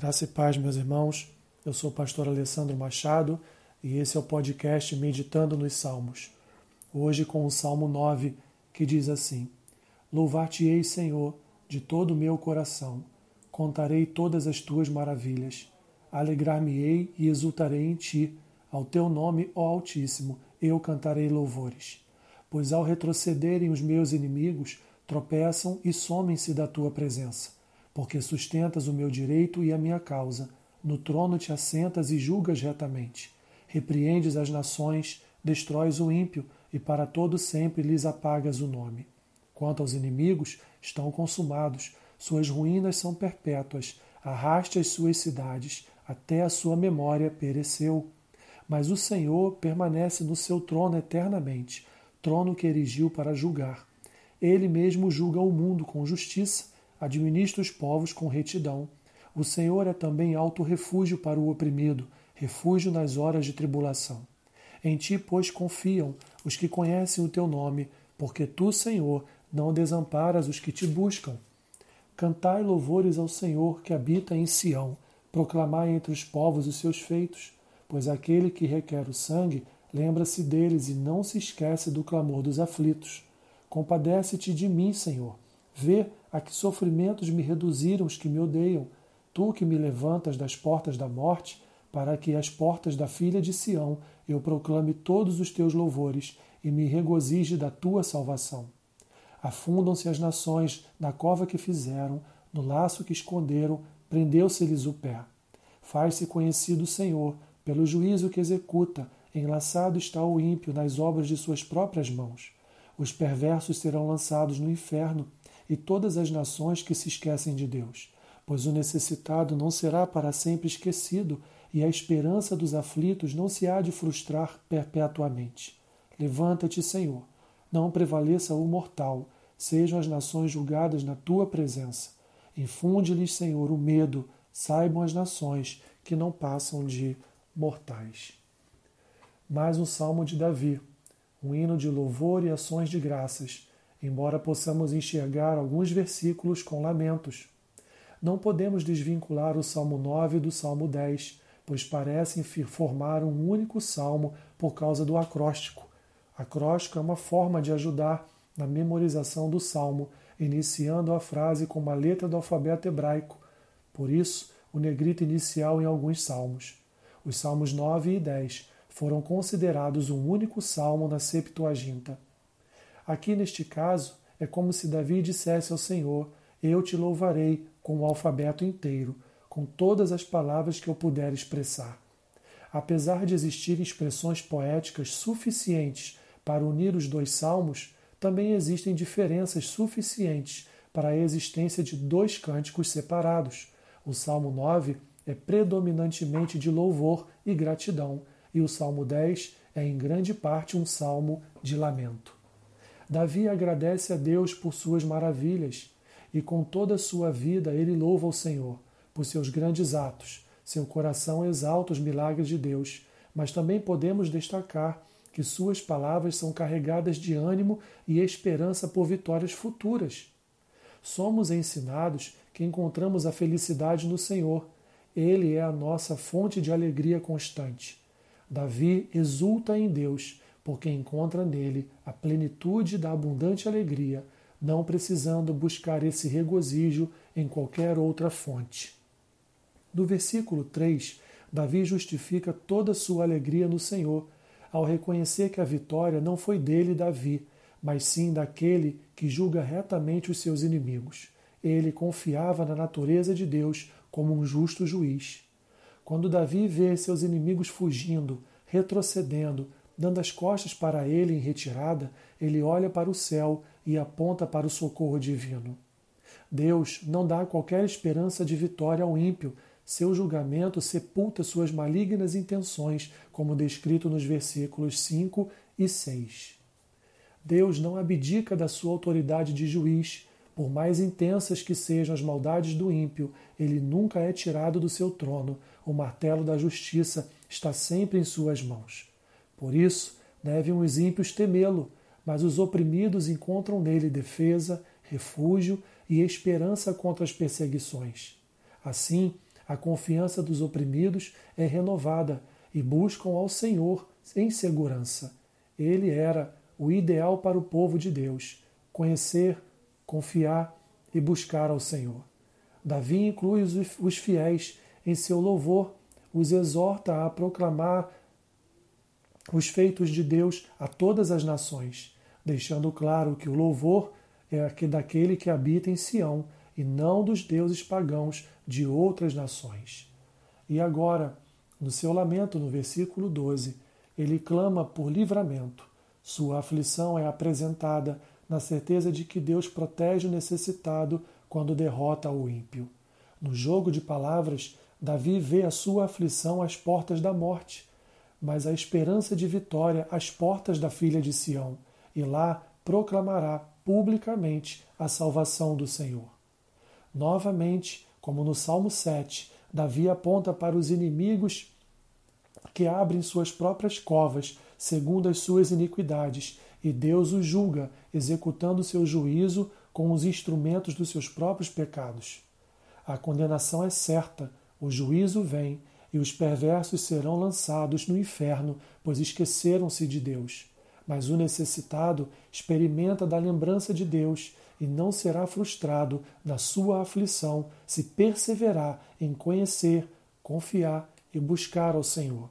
Graça e paz, meus irmãos. Eu sou o pastor Alessandro Machado e esse é o podcast Meditando nos Salmos. Hoje com o Salmo 9, que diz assim: Louvar-te-ei, Senhor, de todo o meu coração. Contarei todas as tuas maravilhas. Alegrar-me-ei e exultarei em ti. Ao teu nome, ó Altíssimo, eu cantarei louvores. Pois ao retrocederem os meus inimigos, tropeçam e somem-se da tua presença porque sustentas o meu direito e a minha causa. No trono te assentas e julgas retamente. Repreendes as nações, destróis o ímpio e para todo sempre lhes apagas o nome. Quanto aos inimigos, estão consumados, suas ruínas são perpétuas, arraste as suas cidades, até a sua memória pereceu. Mas o Senhor permanece no seu trono eternamente, trono que erigiu para julgar. Ele mesmo julga o mundo com justiça administra os povos com retidão. O Senhor é também alto refúgio para o oprimido, refúgio nas horas de tribulação. Em ti, pois, confiam os que conhecem o teu nome, porque tu, Senhor, não desamparas os que te buscam. Cantai louvores ao Senhor que habita em Sião, proclamai entre os povos os seus feitos, pois aquele que requer o sangue lembra-se deles e não se esquece do clamor dos aflitos. Compadece-te de mim, Senhor Vê a que sofrimentos me reduziram os que me odeiam, tu que me levantas das portas da morte, para que as portas da filha de Sião eu proclame todos os teus louvores e me regozije da tua salvação. Afundam-se as nações na cova que fizeram, no laço que esconderam, prendeu-se-lhes o pé. Faz-se conhecido o Senhor pelo juízo que executa, enlaçado está o ímpio nas obras de suas próprias mãos. Os perversos serão lançados no inferno e todas as nações que se esquecem de Deus. Pois o necessitado não será para sempre esquecido, e a esperança dos aflitos não se há de frustrar perpetuamente. Levanta-te, Senhor, não prevaleça o mortal, sejam as nações julgadas na tua presença. Infunde-lhes, Senhor, o medo, saibam as nações que não passam de mortais. Mais um salmo de Davi, um hino de louvor e ações de graças embora possamos enxergar alguns versículos com lamentos. Não podemos desvincular o Salmo 9 do Salmo 10, pois parecem formar um único salmo por causa do acróstico. Acróstico é uma forma de ajudar na memorização do salmo, iniciando a frase com uma letra do alfabeto hebraico. Por isso, o negrito inicial em alguns salmos. Os salmos 9 e 10 foram considerados um único salmo na Septuaginta. Aqui neste caso, é como se Davi dissesse ao Senhor: Eu te louvarei com o alfabeto inteiro, com todas as palavras que eu puder expressar. Apesar de existirem expressões poéticas suficientes para unir os dois salmos, também existem diferenças suficientes para a existência de dois cânticos separados. O Salmo 9 é predominantemente de louvor e gratidão, e o Salmo 10 é em grande parte um salmo de lamento. Davi agradece a Deus por suas maravilhas e com toda a sua vida ele louva o Senhor por seus grandes atos. Seu coração exalta os milagres de Deus, mas também podemos destacar que suas palavras são carregadas de ânimo e esperança por vitórias futuras. Somos ensinados que encontramos a felicidade no Senhor. Ele é a nossa fonte de alegria constante. Davi exulta em Deus porque encontra nele a plenitude da abundante alegria, não precisando buscar esse regozijo em qualquer outra fonte. No versículo 3, Davi justifica toda sua alegria no Senhor, ao reconhecer que a vitória não foi dele, Davi, mas sim daquele que julga retamente os seus inimigos. Ele confiava na natureza de Deus como um justo juiz. Quando Davi vê seus inimigos fugindo, retrocedendo, Dando as costas para ele em retirada, ele olha para o céu e aponta para o socorro divino. Deus não dá qualquer esperança de vitória ao ímpio. Seu julgamento sepulta suas malignas intenções, como descrito nos versículos 5 e 6. Deus não abdica da sua autoridade de juiz. Por mais intensas que sejam as maldades do ímpio, ele nunca é tirado do seu trono. O martelo da justiça está sempre em suas mãos. Por isso, devem os ímpios temê-lo, mas os oprimidos encontram nele defesa, refúgio e esperança contra as perseguições. Assim, A confiança dos oprimidos é renovada e buscam ao Senhor em segurança. Ele era o ideal para o povo de Deus: conhecer, confiar e buscar ao Senhor. Davi inclui os fiéis em seu louvor, os exorta a proclamar os feitos de Deus a todas as nações, deixando claro que o louvor é daquele que habita em Sião e não dos deuses pagãos de outras nações. E agora, no seu lamento, no versículo 12, ele clama por livramento. Sua aflição é apresentada na certeza de que Deus protege o necessitado quando derrota o ímpio. No jogo de palavras, Davi vê a sua aflição às portas da morte, mas a esperança de vitória às portas da filha de Sião, e lá proclamará publicamente a salvação do Senhor. Novamente, como no Salmo 7, Davi aponta para os inimigos que abrem suas próprias covas segundo as suas iniquidades, e Deus os julga, executando seu juízo com os instrumentos dos seus próprios pecados. A condenação é certa, o juízo vem, e os perversos serão lançados no inferno, pois esqueceram-se de Deus. Mas o necessitado experimenta da lembrança de Deus e não será frustrado na sua aflição se perseverar em conhecer, confiar e buscar ao Senhor.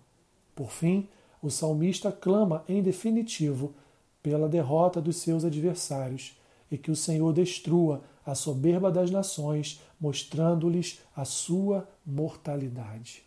Por fim, o salmista clama em definitivo pela derrota dos seus adversários e que o Senhor destrua a soberba das nações, mostrando-lhes a sua mortalidade.